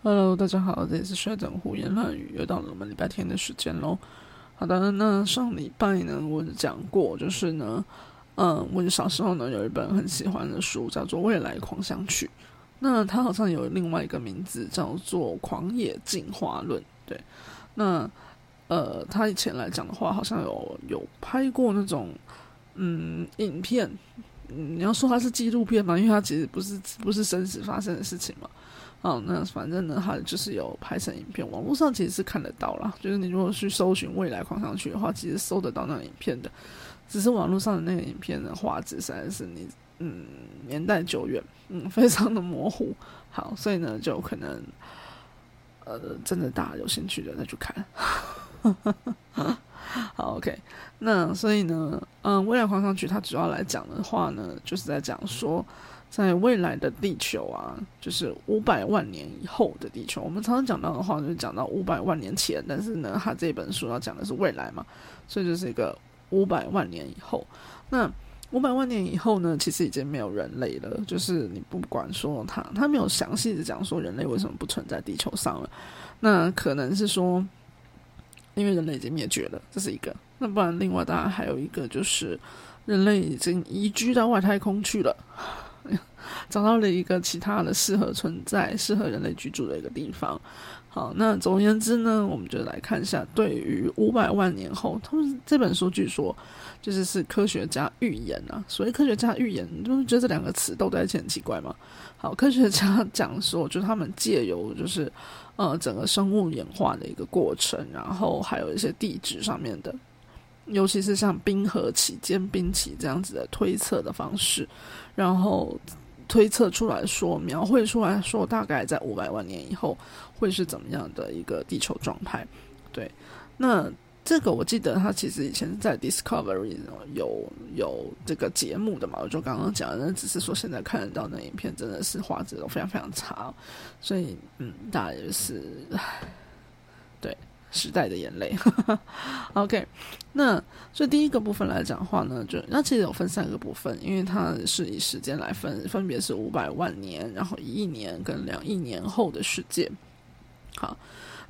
Hello，大家好，这里是学长胡言乱语，又到了我们礼拜天的时间喽。好的，那上礼拜呢，我讲过，就是呢，嗯，我小时候呢有一本很喜欢的书，叫做《未来狂想曲》。那它好像有另外一个名字，叫做《狂野进化论》。对，那呃，他以前来讲的话，好像有有拍过那种嗯影片。你要说它是纪录片嘛？因为它其实不是不是真实发生的事情嘛。哦，那反正呢，它就是有拍成影片，网络上其实是看得到啦。就是你如果去搜寻未来狂想曲的话，其实搜得到那个影片的。只是网络上的那个影片的画质实在是你嗯年代久远，嗯 非常的模糊。好，所以呢就可能呃真的大家有兴趣的再去看。好，OK，那所以呢，嗯，未来狂想曲它主要来讲的话呢，就是在讲说。在未来的地球啊，就是五百万年以后的地球。我们常常讲到的话，就是讲到五百万年前，但是呢，他这本书要讲的是未来嘛，所以就是一个五百万年以后。那五百万年以后呢，其实已经没有人类了。就是你不管说他，他没有详细的讲说人类为什么不存在地球上了。那可能是说，因为人类已经灭绝了，这是一个。那不然，另外当然还有一个就是人类已经移居到外太空去了。找到了一个其他的适合存在、适合人类居住的一个地方。好，那总而言之呢，我们就来看一下，对于五百万年后，他们这本书据说就是是科学家预言啊。所谓科学家预言，你不觉得这两个词都在一起很奇怪吗？好，科学家讲说，就他们借由就是呃整个生物演化的一个过程，然后还有一些地质上面的，尤其是像冰河期、间冰期这样子的推测的方式，然后。推测出来说，描绘出来说，大概在五百万年以后会是怎么样的一个地球状态？对，那这个我记得他其实以前在 Discovery 有有这个节目的嘛，我就刚刚讲，那只是说现在看得到那影片真的是画质都非常非常差，所以嗯，大概就是对。时代的眼泪，OK。那所以第一个部分来讲话呢，就那其实有分三个部分，因为它是以时间来分，分别是五百万年，然后一亿年跟两亿年后的世界。好，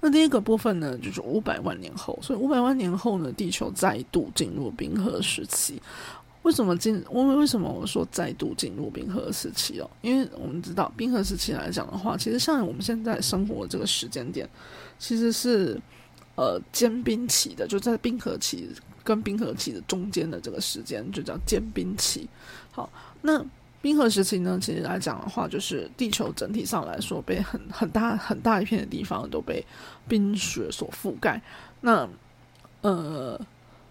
那第一个部分呢，就是五百万年后。所以五百万年后呢，地球再度进入冰河时期。为什么进？我为什么我说再度进入冰河时期哦？因为我们知道冰河时期来讲的话，其实像我们现在生活的这个时间点，其实是。呃，间冰期的就在冰河期跟冰河期的中间的这个时间，就叫间冰期。好，那冰河时期呢，其实来讲的话，就是地球整体上来说，被很很大很大一片的地方都被冰雪所覆盖。那呃，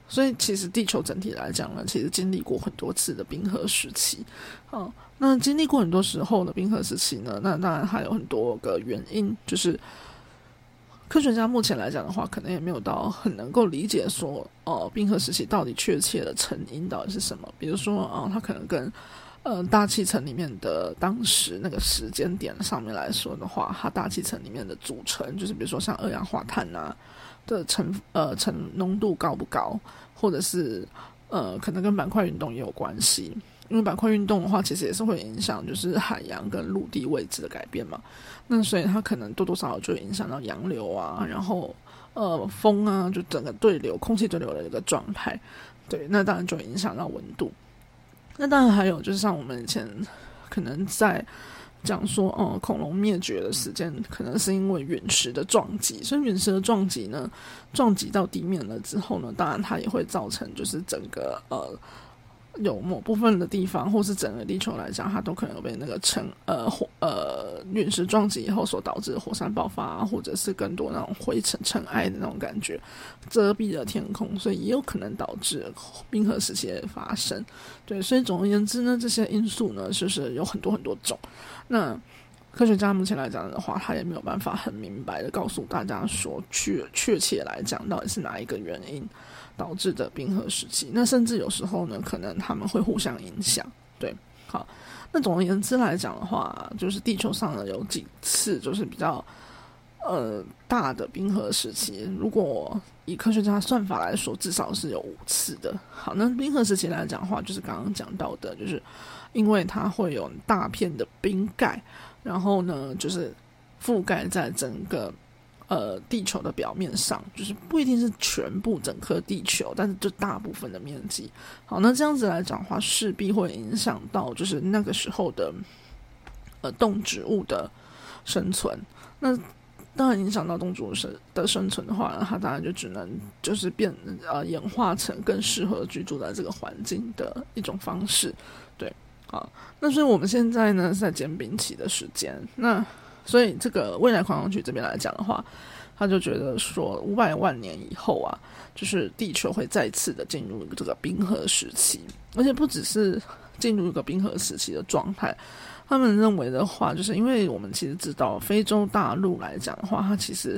所以其实地球整体来讲呢，其实经历过很多次的冰河时期。好，那经历过很多时候的冰河时期呢，那当然还有很多个原因，就是。科学家目前来讲的话，可能也没有到很能够理解说，哦，冰河时期到底确切的成因到底是什么？比如说，啊，它可能跟，呃，大气层里面的当时那个时间点上面来说的话，它大气层里面的组成，就是比如说像二氧化碳啊的成，呃，成浓度高不高，或者是，呃，可能跟板块运动也有关系。因为板块运动的话，其实也是会影响，就是海洋跟陆地位置的改变嘛。那所以它可能多多少少就影响到洋流啊，然后呃风啊，就整个对流、空气对流的一个状态。对，那当然就影响到温度。那当然还有就是像我们以前可能在讲说，哦，恐龙灭绝的时间可能是因为陨石的撞击。所以陨石的撞击呢，撞击到地面了之后呢，当然它也会造成就是整个呃。有某部分的地方，或是整个地球来讲，它都可能被那个尘呃火呃陨石撞击以后所导致的火山爆发，或者是更多那种灰尘尘埃的那种感觉遮蔽了天空，所以也有可能导致冰河时期的发生。对，所以总而言之呢，这些因素呢，就是有很多很多种。那科学家目前来讲的话，他也没有办法很明白的告诉大家说，确确切来讲到底是哪一个原因。导致的冰河时期，那甚至有时候呢，可能他们会互相影响。对，好，那总而言之来讲的话，就是地球上呢有几次就是比较呃大的冰河时期。如果以科学家算法来说，至少是有五次的。好，那冰河时期来讲的话，就是刚刚讲到的，就是因为它会有大片的冰盖，然后呢，就是覆盖在整个呃地球的表面上，就是不一定是全部整颗地球，但是就大部分的面积。好，那这样子来讲的话，势必会影响到就是那个时候的呃动植物的生存。那当然影响到动植物生的生存的话，它当然就只能就是变呃演化成更适合居住在这个环境的一种方式。对，好，那所以我们现在呢是在减冰期的时间，那。所以，这个未来狂想曲这边来讲的话，他就觉得说，五百万年以后啊，就是地球会再次的进入这个冰河时期，而且不只是进入一个冰河时期的状态。他们认为的话，就是因为我们其实知道，非洲大陆来讲的话，它其实。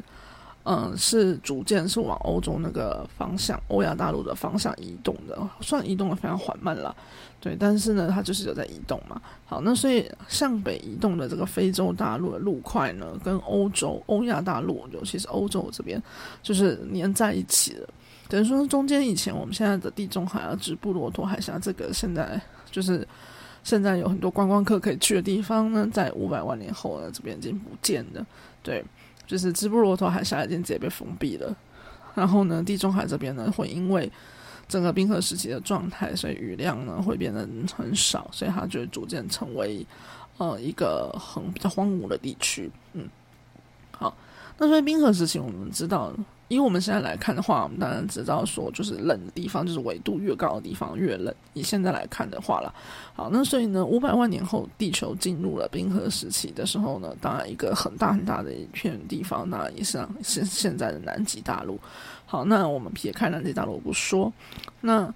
嗯，是逐渐是往欧洲那个方向，欧亚大陆的方向移动的，算移动的非常缓慢了，对。但是呢，它就是有在移动嘛。好，那所以向北移动的这个非洲大陆的路块呢，跟欧洲、欧亚大陆，尤其是欧洲这边，就是连在一起了。等于说，中间以前我们现在的地中海啊、直布罗陀海峡，这个现在就是现在有很多观光客可以去的地方呢，在五百万年后呢，这边已经不见了，对。就是直布罗陀海峡已经直接被封闭了，然后呢，地中海这边呢会因为整个冰河时期的状态，所以雨量呢会变得很少，所以它就会逐渐成为呃一个很比较荒芜的地区。嗯，好，那所以冰河时期我们知道。以我们现在来看的话，我们当然知道说，就是冷的地方，就是纬度越高的地方越冷。以现在来看的话了，好，那所以呢，五百万年后，地球进入了冰河时期的时候呢，当然一个很大很大的一片地方，那也是现现在的南极大陆。好，那我们撇开南极大陆不说，那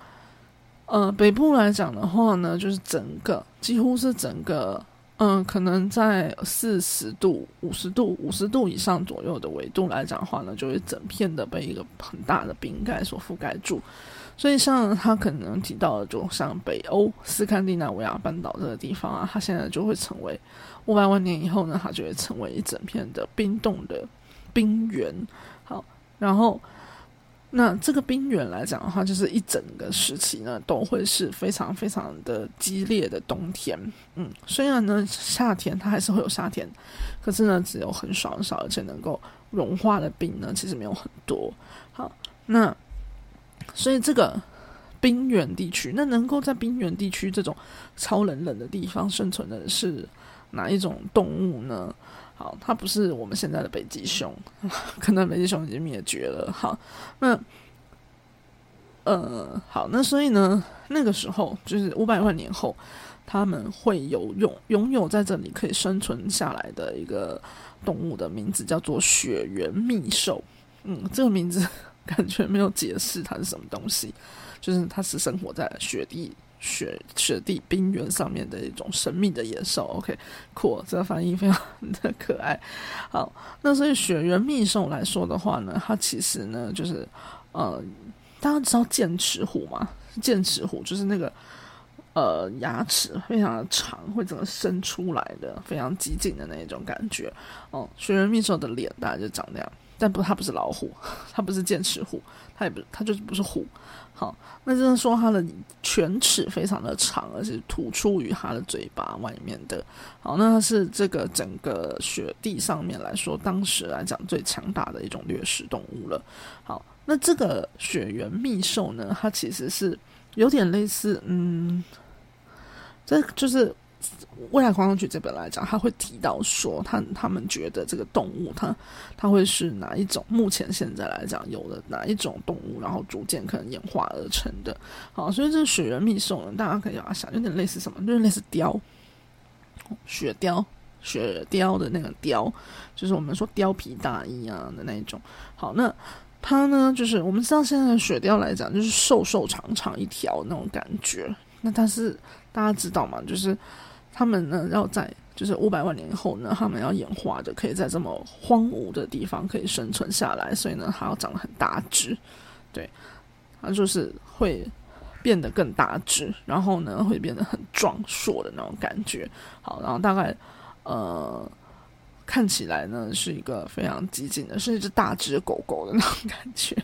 呃北部来讲的话呢，就是整个几乎是整个。嗯，可能在四十度、五十度、五十度以上左右的纬度来讲的话呢，就会整片的被一个很大的冰盖所覆盖住。所以像他可能提到的，就像北欧斯堪的纳维亚半岛这个地方啊，它现在就会成为五百万年以后呢，它就会成为一整片的冰冻的冰原。好，然后。那这个冰原来讲的话，就是一整个时期呢，都会是非常非常的激烈的冬天。嗯，虽然呢夏天它还是会有夏天，可是呢只有很少很少，而且能够融化的冰呢其实没有很多。好，那所以这个冰原地区，那能够在冰原地区这种超冷冷的地方生存的是哪一种动物呢？好，它不是我们现在的北极熊，可能北极熊已经灭绝了。好，那呃，好，那所以呢，那个时候就是五百万年后，他们会有拥拥有在这里可以生存下来的一个动物的名字叫做雪原秘兽。嗯，这个名字 感觉没有解释它是什么东西，就是它是生活在雪地。雪雪地冰原上面的一种神秘的野兽，OK，酷，这个翻译非常的可爱。好，那所以雪原秘兽来说的话呢，它其实呢就是呃，大家知道剑齿虎吗？剑齿虎就是那个呃牙齿非常的长，会整个伸出来的，非常激进的那一种感觉。哦，雪原秘兽的脸大概就长那样，但不，它不是老虎，它不是剑齿虎，它也不，它就是不是虎。好，那就是说它的犬齿非常的长，而且突出于它的嘴巴外面的。好，那是这个整个雪地上面来说，当时来讲最强大的一种掠食动物了。好，那这个雪原秘兽呢，它其实是有点类似，嗯，这就是。未来狂想曲这本来讲，他会提到说，他他们觉得这个动物，它它会是哪一种？目前现在来讲，有的哪一种动物，然后逐渐可能演化而成的。好，所以这雪人秘兽呢，大家可以要想，有点类似什么？就是类似雕，雪雕，雪雕的那个貂，就是我们说貂皮大衣啊的那一种。好，那它呢，就是我们知道现在的雪雕来讲，就是瘦瘦长长一条那种感觉。那但是大家知道吗？就是。他们呢，要在就是五百万年后呢，他们要演化的，可以在这么荒芜的地方可以生存下来，所以呢，它要长得很大只，对，它就是会变得更大只，然后呢，会变得很壮硕的那种感觉。好，然后大概呃，看起来呢是一个非常激进的，是一只大只狗狗的那种感觉。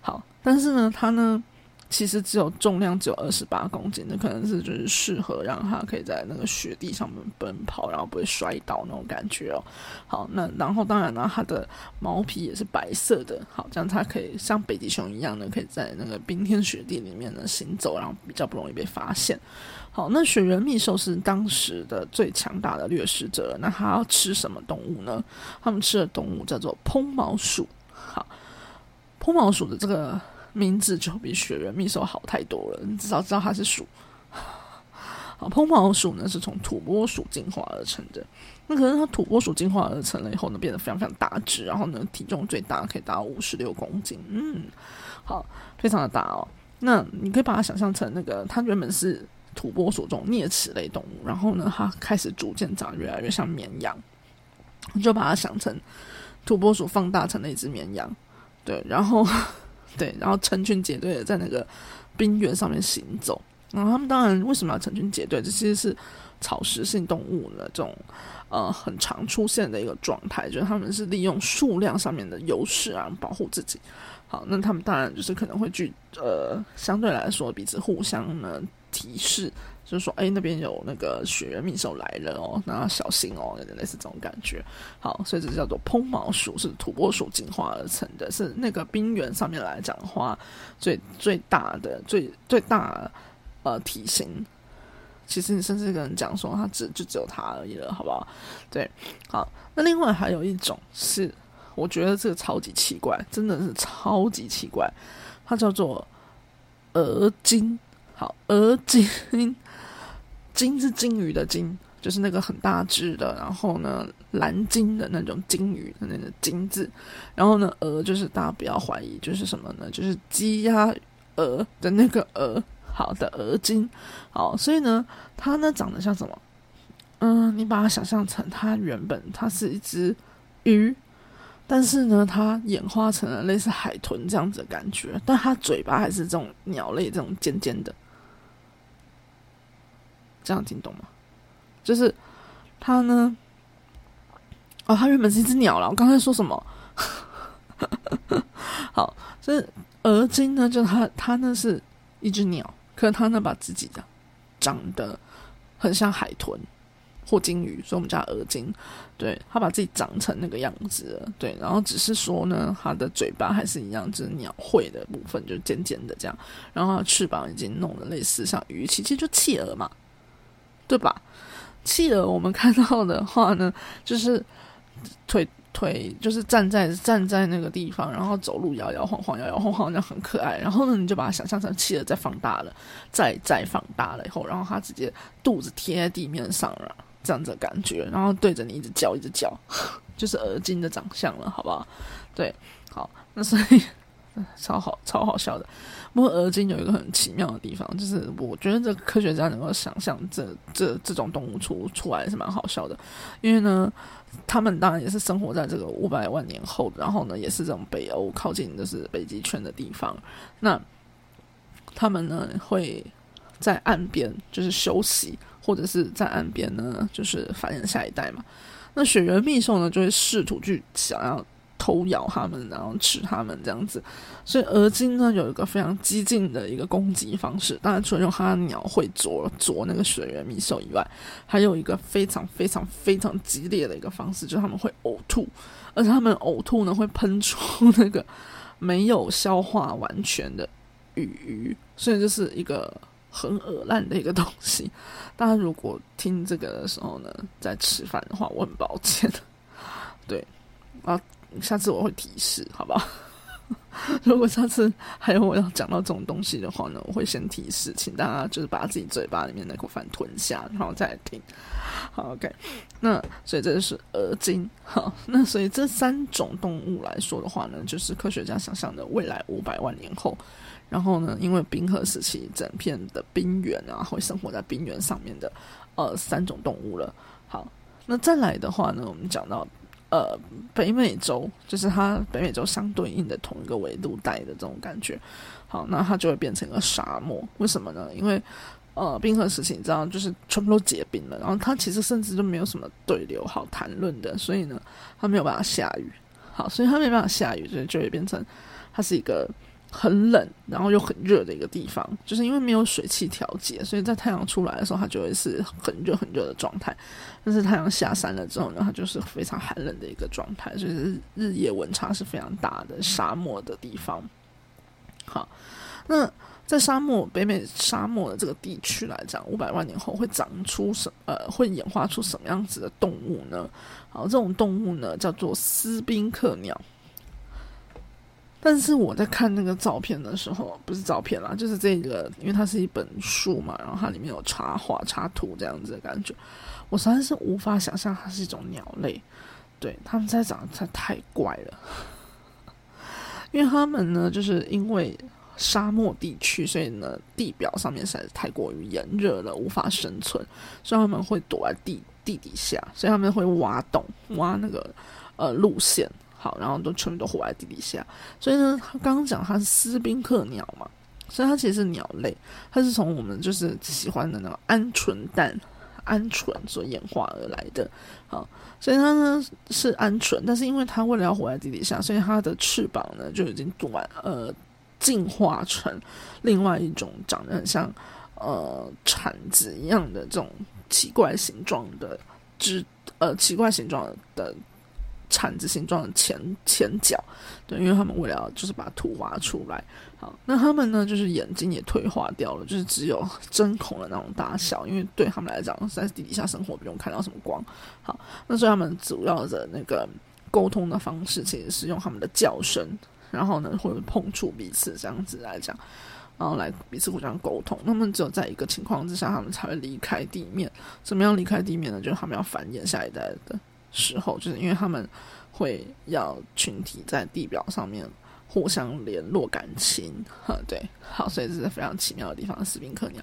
好，但是呢，它呢。其实只有重量只有二十八公斤，那可能是就是适合让它可以在那个雪地上面奔跑，然后不会摔倒那种感觉哦。好，那然后当然呢，它的毛皮也是白色的，好，这样它可以像北极熊一样呢，可以在那个冰天雪地里面呢行走，然后比较不容易被发现。好，那雪人秘兽是当时的最强大的掠食者，那它要吃什么动物呢？他们吃的动物叫做蓬毛鼠。好，蓬毛鼠的这个。名字就比雪人秘兽好太多了，你至少知道它是鼠。好，蓬毛鼠呢是从土拨鼠进化而成的。那可是它土拨鼠进化而成了以后呢，变得非常非常大只，然后呢体重最大可以达到五十六公斤。嗯，好，非常的大哦。那你可以把它想象成那个，它原本是土拨鼠这种啮齿类动物，然后呢它开始逐渐长越来越像绵羊，你就把它想成土拨鼠放大成了一只绵羊。对，然后。对，然后成群结队的在那个冰原上面行走。然后他们当然为什么要成群结队？这其实是草食性动物的这种呃很常出现的一个状态，就是他们是利用数量上面的优势啊保护自己。好，那他们当然就是可能会去呃相对来说彼此互相呢提示。就是说，哎，那边有那个雪人秘兽来了哦，那小心哦，有点类似这种感觉。好，所以这叫做蓬毛鼠，是土拨鼠进化而成的，是那个冰原上面来讲的话，最最大的、最最大呃体型。其实你甚至跟人讲说，它只就只有它而已了，好不好？对，好。那另外还有一种是，我觉得这个超级奇怪，真的是超级奇怪，它叫做鹅金。好，鹅金。金是金鱼的金，就是那个很大只的，然后呢蓝金的那种金鱼的那个金字，然后呢鹅就是大家不要怀疑，就是什么呢？就是鸡鸭鹅的那个鹅，好的鹅金，好，所以呢它呢长得像什么？嗯，你把它想象成它原本它是一只鱼，但是呢它演化成了类似海豚这样子的感觉，但它嘴巴还是这种鸟类这种尖尖的。这样听懂吗？就是它呢，哦，它原本是一只鸟了。我刚才说什么？好，这鹅精呢，就它它呢是一只鸟，可是它呢把自己的长得很像海豚或鲸鱼，所以我们叫鹅精。对，它把自己长成那个样子。对，然后只是说呢，它的嘴巴还是一样，就是鸟喙的部分，就尖尖的这样。然后翅膀已经弄得类似像鱼鳍，其实就企鹅嘛。对吧？企鹅我们看到的话呢，就是腿腿就是站在站在那个地方，然后走路摇摇晃晃，摇摇晃晃，那很可爱。然后呢，你就把它想象成企鹅在放大了，再再放大了以后，然后它直接肚子贴在地面上了，这样子的感觉，然后对着你一直叫，一直叫，就是鹅精的长相了，好不好？对，好，那所以 超好，超好笑的。不过，而今有一个很奇妙的地方，就是我觉得这科学家能够想象这这这种动物出出来是蛮好笑的，因为呢，他们当然也是生活在这个五百万年后，然后呢，也是这种北欧靠近就是北极圈的地方，那他们呢会在岸边就是休息，或者是在岸边呢就是繁衍下一代嘛。那雪原秘兽呢就会试图去想要。偷咬它们，然后吃它们这样子，所以鹅精呢有一个非常激进的一个攻击方式。当然，除了用它的鸟会啄啄那个水源米兽以外，还有一个非常非常非常激烈的一个方式，就是他们会呕吐，而且他们呕吐呢会喷出那个没有消化完全的鱼，所以这是一个很恶烂的一个东西。大家如果听这个的时候呢，在吃饭的话，我很抱歉。对啊。下次我会提示，好不好？如果下次还有我要讲到这种东西的话呢，我会先提示，请大家就是把自己嘴巴里面那口饭吞下，然后再听。好，OK。那所以这就是鹅精。好，那所以这三种动物来说的话呢，就是科学家想象的未来五百万年后，然后呢，因为冰河时期整片的冰原啊，会生活在冰原上面的呃三种动物了。好，那再来的话呢，我们讲到。呃，北美洲就是它北美洲相对应的同一个纬度带的这种感觉，好，那它就会变成一个沙漠。为什么呢？因为呃，冰河时期你知道，就是全部都结冰了，然后它其实甚至都没有什么对流好谈论的，所以呢，它没有办法下雨。好，所以它没办法下雨，所以就会变成它是一个很冷，然后又很热的一个地方，就是因为没有水汽调节，所以在太阳出来的时候，它就会是很热很热的状态。但是太阳下山了之后呢，它就是非常寒冷的一个状态，所以日日夜温差是非常大的沙漠的地方。好，那在沙漠北美沙漠的这个地区来讲，五百万年后会长出什呃，会演化出什么样子的动物呢？好，这种动物呢叫做斯宾克鸟。但是我在看那个照片的时候，不是照片啦，就是这个，因为它是一本书嘛，然后它里面有插画、插图这样子的感觉，我实在是无法想象它是一种鸟类。对，它们在长得太怪了，因为它们呢，就是因为沙漠地区，所以呢，地表上面实在是太过于炎热了，无法生存，所以他们会躲在地地底下，所以他们会挖洞，挖那个呃路线。好，然后都全部都活在地底下，所以呢，他刚刚讲它是斯宾克鸟嘛，所以它其实是鸟类，它是从我们就是喜欢的那种鹌鹑蛋、鹌鹑所演化而来的。好，所以它呢是鹌鹑，但是因为它为了要活在地底下，所以它的翅膀呢就已经短呃进化成另外一种长得很像呃铲子一样的这种奇怪形状的枝呃奇怪形状的。铲子形状的前前脚，对，因为他们为了就是把土挖出来，好，那他们呢就是眼睛也退化掉了，就是只有针孔的那种大小，因为对他们来讲在地底下生活不用看到什么光，好，那所以他们主要的那个沟通的方式其实是用他们的叫声，然后呢会碰触彼此这样子来讲，然后来彼此互相沟通。那么只有在一个情况之下，他们才会离开地面。怎么样离开地面呢？就是他们要繁衍下一代的。时候，就是因为他们会要群体在地表上面互相联络感情，哈，对，好，所以这是非常奇妙的地方。斯宾克鸟，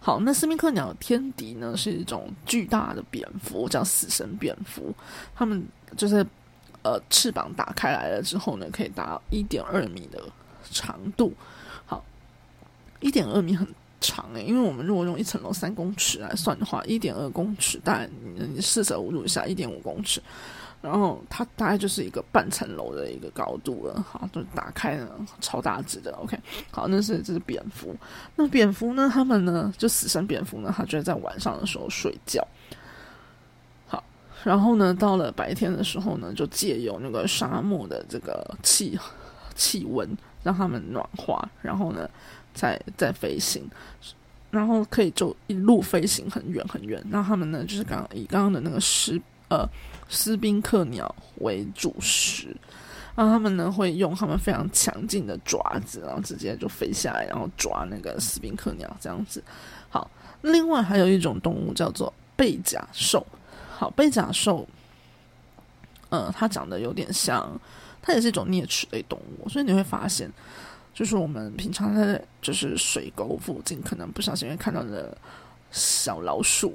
好，那斯宾克鸟的天敌呢是一种巨大的蝙蝠，叫死神蝙蝠。它们就是呃翅膀打开来了之后呢，可以达一点二米的长度。好，一点二米很。长诶，因为我们如果用一层楼三公尺来算的话，一点二公尺大概你四舍五入一下，一点五公尺，然后它大概就是一个半层楼的一个高度了。好，就打开了，超大只的。OK，好，那是这是蝙蝠。那蝙蝠呢？他们呢？就死神蝙蝠呢？它就会在晚上的时候睡觉。好，然后呢，到了白天的时候呢，就借由那个沙漠的这个气气温，让它们暖化，然后呢。在在飞行，然后可以就一路飞行很远很远。那他们呢，就是刚以刚刚的那个斯呃斯宾克鸟为主食，然后他们呢会用他们非常强劲的爪子，然后直接就飞下来，然后抓那个斯宾克鸟这样子。好，另外还有一种动物叫做背甲兽。好，背甲兽，呃，它长得有点像，它也是一种啮齿类动物，所以你会发现。就是我们平常在就是水沟附近，可能不小心会看到的小老鼠，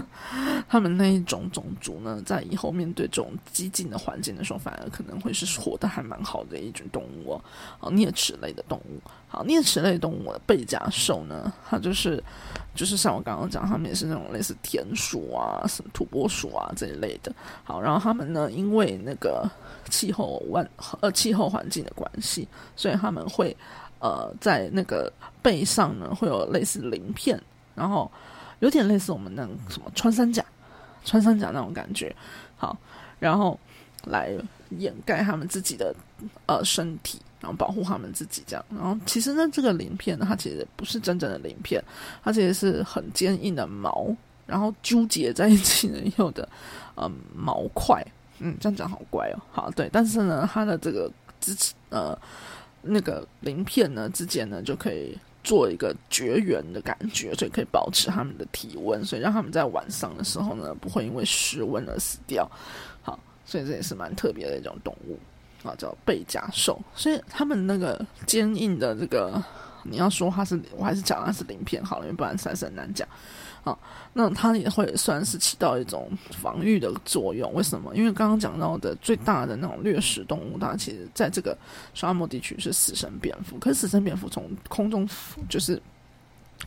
他们那一种种族呢，在以后面对这种激进的环境的时候，反而可能会是活得还蛮好的一种动物哦。好，啮齿类的动物，好，啮齿类动物的背甲兽呢，它就是就是像我刚刚讲，它们也是那种类似田鼠啊、什么土拨鼠啊这一类的。好，然后它们呢，因为那个。气候万呃气候环境的关系，所以他们会呃在那个背上呢会有类似鳞片，然后有点类似我们那什么穿山甲、穿山甲那种感觉。好，然后来掩盖他们自己的呃身体，然后保护他们自己这样。然后其实呢，这个鳞片呢，它其实不是真正的鳞片，它其实是很坚硬的毛，然后纠结在一起的有的呃毛块。嗯，这样讲好乖哦。好，对，但是呢，它的这个之呃那个鳞片呢之间呢，就可以做一个绝缘的感觉，所以可以保持他们的体温，所以让他们在晚上的时候呢，不会因为失温而死掉。好，所以这也是蛮特别的一种动物啊，叫背甲兽。所以他们那个坚硬的这个，你要说它是，我还是讲它是鳞片好了，因为不然实在是难讲。啊，那它也会算是起到一种防御的作用。为什么？因为刚刚讲到的最大的那种掠食动物，它其实在这个沙漠地区是死神蝙蝠。可是死神蝙蝠从空中就是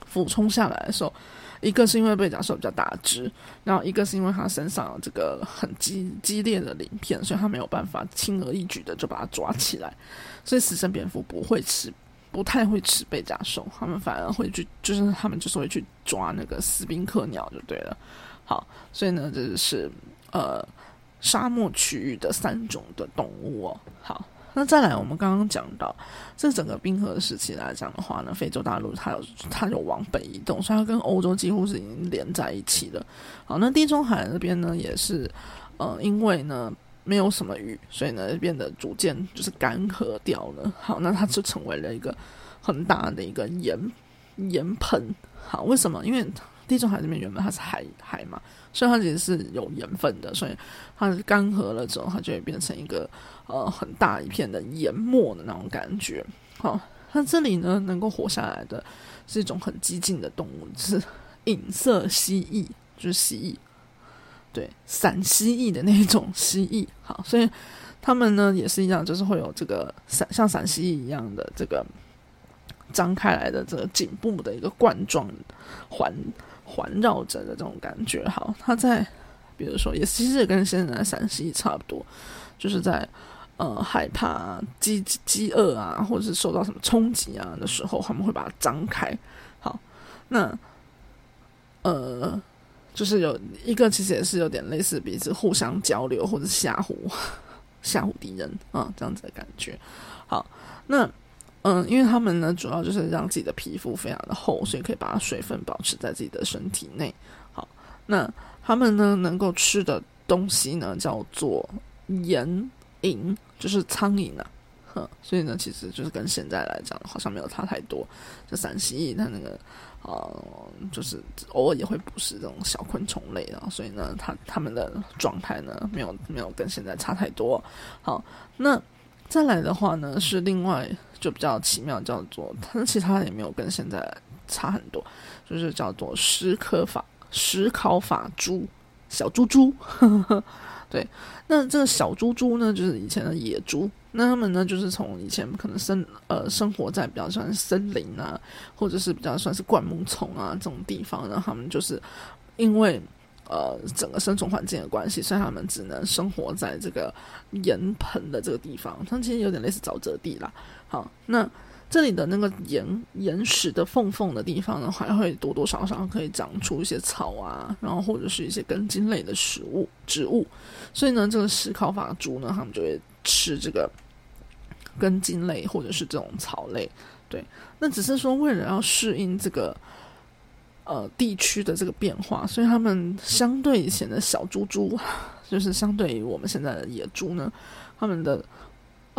俯冲下来的时候，一个是因为贝甲兽比较大只，然后一个是因为它身上有这个很激激烈的鳞片，所以它没有办法轻而易举的就把它抓起来。所以死神蝙蝠不会吃，不太会吃贝加兽，他们反而会去，就是他们就是会去抓那个斯宾克鸟就对了。好，所以呢，这是呃沙漠区域的三种的动物哦。好。那再来，我们刚刚讲到，这整个冰河时期来讲的话呢，非洲大陆它有它有往北移动，所以它跟欧洲几乎是已经连在一起了。好，那地中海那边呢，也是呃，因为呢没有什么雨，所以呢变得逐渐就是干涸掉了。好，那它就成为了一个很大的一个盐盐盆。好，为什么？因为地中海这边原本它是海海嘛，所以它其实是有盐分的，所以它干涸了之后，它就会变成一个。呃，很大一片的淹没的那种感觉。好，那这里呢，能够活下来的是一种很激进的动物，是隐色蜥蜴，就是蜥蜴，对，闪蜥蜴的那种蜥蜴。好，所以他们呢也是一样，就是会有这个闪像闪蜥蜴一样的这个张开来的这个颈部的一个冠状环环绕着的这种感觉。好，它在比如说，也其实也跟现在的闪蜥蜴差不多，就是在。呃，害怕饥饥饿啊，或者是受到什么冲击啊的时候，他们会把它张开。好，那呃，就是有一个其实也是有点类似彼此互相交流或者吓唬 吓唬敌人啊这样子的感觉。好，那嗯，因为他们呢，主要就是让自己的皮肤非常的厚，所以可以把水分保持在自己的身体内。好，那他们呢，能够吃的东西呢，叫做盐。蝇就是苍蝇啊，呵，所以呢，其实就是跟现在来讲，好像没有差太多。就陕西它那个，呃，就是偶尔也会捕食这种小昆虫类的，所以呢，它它们的状态呢，没有没有跟现在差太多。好，那再来的话呢，是另外就比较奇妙，叫做它其他也没有跟现在差很多，就是叫做石科法石考法猪小猪猪。呵 呵对，那这个小猪猪呢，就是以前的野猪。那他们呢，就是从以前可能生呃生活在比较算森林啊，或者是比较算是灌木丛啊这种地方，然后他们就是因为呃整个生存环境的关系，所以他们只能生活在这个岩盆的这个地方。它其实有点类似沼泽地啦。好，那。这里的那个岩岩石的缝缝的地方呢，还会多多少少可以长出一些草啊，然后或者是一些根茎类的食物植物。所以呢，这个石考法猪呢，他们就会吃这个根茎类或者是这种草类。对，那只是说为了要适应这个呃地区的这个变化，所以他们相对以前的小猪猪，就是相对于我们现在的野猪呢，他们的。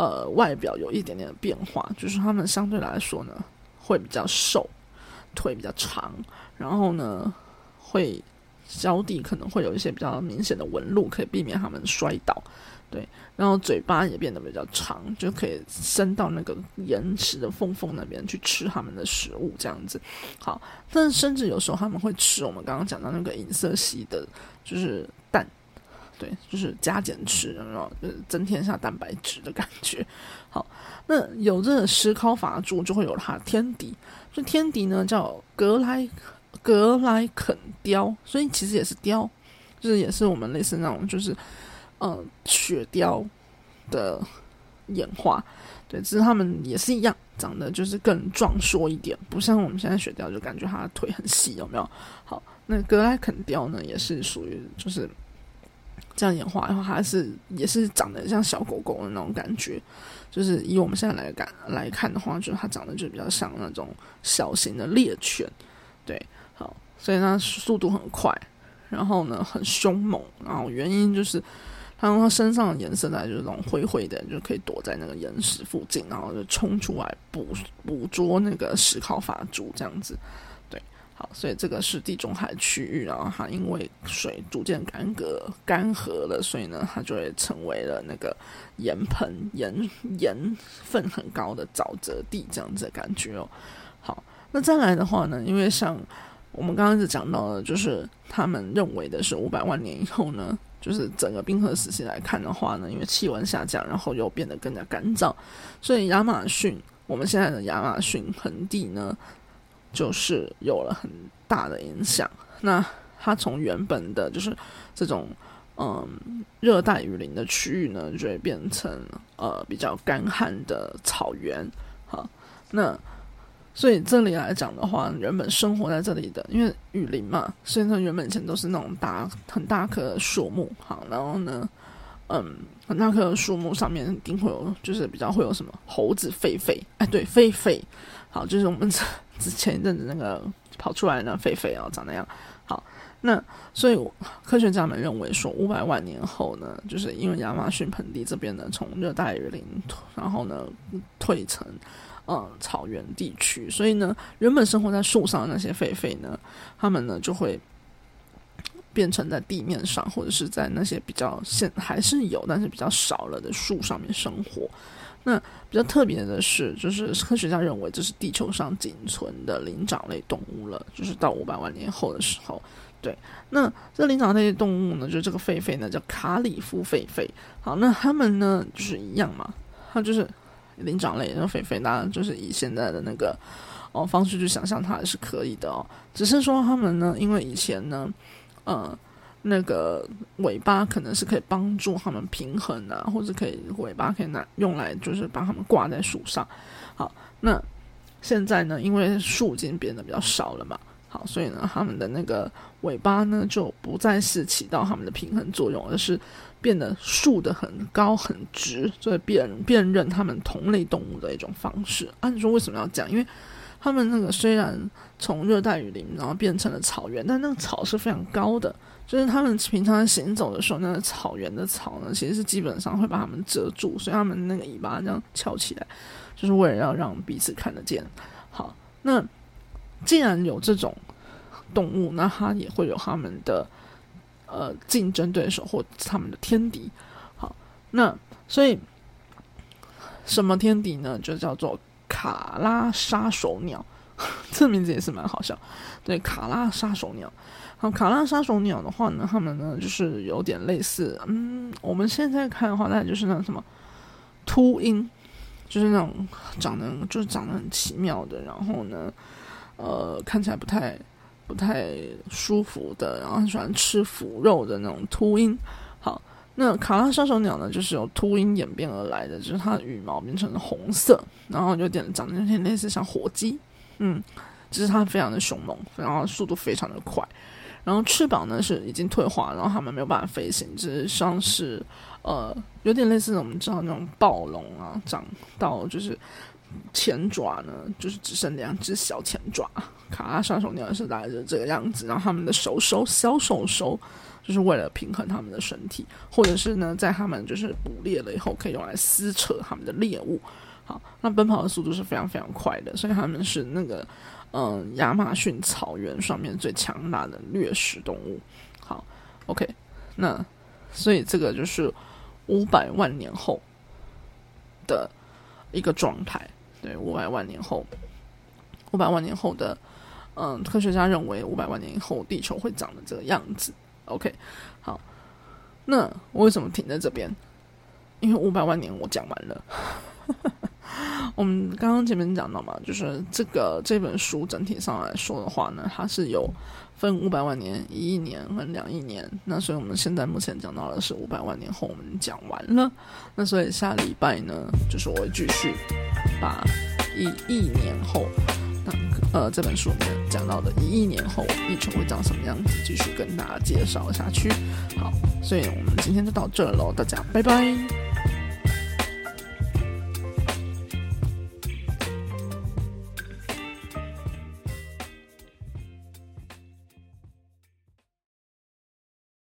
呃，外表有一点点的变化，就是他们相对来说呢，会比较瘦，腿比较长，然后呢，会脚底可能会有一些比较明显的纹路，可以避免他们摔倒。对，然后嘴巴也变得比较长，就可以伸到那个岩石的缝缝那边去吃他们的食物，这样子。好，但是甚至有时候他们会吃我们刚刚讲到那个银色系的，就是蛋。对，就是加减吃，然后就是增添一下蛋白质的感觉。好，那有这个石烤法猪就会有它天敌，这天敌呢叫格莱格莱肯雕，所以其实也是雕，就是也是我们类似那种就是呃雪雕的演化。对，只是它们也是一样，长得就是更壮硕一点，不像我们现在雪雕就感觉它的腿很细，有没有？好，那格莱肯雕呢也是属于就是。这样演化的话，它是也是长得像小狗狗的那种感觉，就是以我们现在来感来看的话，就是它长得就比较像那种小型的猎犬，对，好，所以它速度很快，然后呢很凶猛，然后原因就是它它身上的颜色呢就是那种灰灰的，就可以躲在那个岩石附近，然后就冲出来捕捕捉那个石烤法猪这样子。对好，所以这个是地中海区域，然后它因为水逐渐干涸干涸了，所以呢，它就会成为了那个盐盆盐盐分很高的沼泽地这样子的感觉哦。好，那再来的话呢，因为像我们刚刚是讲到的，就是他们认为的是五百万年以后呢，就是整个冰河时期来看的话呢，因为气温下降，然后又变得更加干燥，所以亚马逊我们现在的亚马逊盆地呢。就是有了很大的影响。那它从原本的就是这种嗯热带雨林的区域呢，就会变成呃比较干旱的草原。好，那所以这里来讲的话，原本生活在这里的，因为雨林嘛，所以它原本以前都是那种大很大棵树木。好，然后呢，嗯，很大棵树木上面一定会有，就是比较会有什么猴子、狒狒。哎，对，狒狒。好，就是我们之前一阵子那个跑出来的狒狒啊，长那样。好，那所以科学家们认为说，五百万年后呢，就是因为亚马逊盆地这边呢，从热带雨林，然后呢退成嗯草原地区，所以呢，原本生活在树上的那些狒狒呢，它们呢就会变成在地面上，或者是在那些比较现还是有，但是比较少了的树上面生活。那比较特别的是，就是科学家认为这是地球上仅存的灵长类动物了。就是到五百万年后的时候，对，那这灵长类动物呢，就这个狒狒呢叫卡里夫狒狒。好，那它们呢就是一样嘛，它就是灵长类那狒狒，当然就是以现在的那个哦方式去想象它是可以的哦。只是说它们呢，因为以前呢，呃。那个尾巴可能是可以帮助他们平衡的，或者可以尾巴可以拿用来就是把它们挂在树上。好，那现在呢，因为树已经变得比较少了嘛，好，所以呢，它们的那个尾巴呢就不再是起到它们的平衡作用，而是变得竖的很高很直，所以辨辨认它们同类动物的一种方式。按说为什么要讲？因为它们那个虽然从热带雨林然后变成了草原，但那个草是非常高的。就是他们平常行走的时候，那个草原的草呢，其实是基本上会把它们遮住，所以他们那个尾巴这样翘起来，就是为了要让彼此看得见。好，那既然有这种动物，那它也会有他们的呃竞争对手或他们的天敌。好，那所以什么天敌呢？就叫做卡拉杀手鸟，这名字也是蛮好笑。对，卡拉杀手鸟。好，卡拉杀手鸟的话呢，它们呢就是有点类似，嗯，我们现在看的话，那就是那什么秃鹰，就是那种长得就是长得很奇妙的，然后呢，呃，看起来不太不太舒服的，然后很喜欢吃腐肉的那种秃鹰。好，那卡拉杀手鸟呢，就是由秃鹰演变而来的，就是它的羽毛变成了红色，然后有点长得有点类似像火鸡，嗯，只是它非常的凶猛，然后速度非常的快。然后翅膀呢是已经退化，然后它们没有办法飞行，只是像是呃有点类似我们知道那种暴龙啊，长到就是前爪呢，就是只剩两只小前爪。卡拉杀手鸟是大概就这个样子，然后它们的手手小手手就是为了平衡它们的身体，或者是呢在它们就是捕猎了以后可以用来撕扯它们的猎物。好，那奔跑的速度是非常非常快的，所以它们是那个。嗯，亚马逊草原上面最强大的掠食动物。好，OK，那所以这个就是五百万年后的一个状态。对，五百万年后，五百万年后的，嗯，科学家认为五百万年后地球会长得这个样子。OK，好，那我为什么停在这边？因为五百万年我讲完了。我们刚刚前面讲到嘛，就是这个这本书整体上来说的话呢，它是有分五百万年、一亿年和两亿年。那所以我们现在目前讲到的是五百万年后，我们讲完了。那所以下礼拜呢，就是我会继续把一亿年后，那呃，这本书里面讲到的一亿年后地球会长什么样子，继续跟大家介绍下去。好，所以我们今天就到这喽，大家拜拜。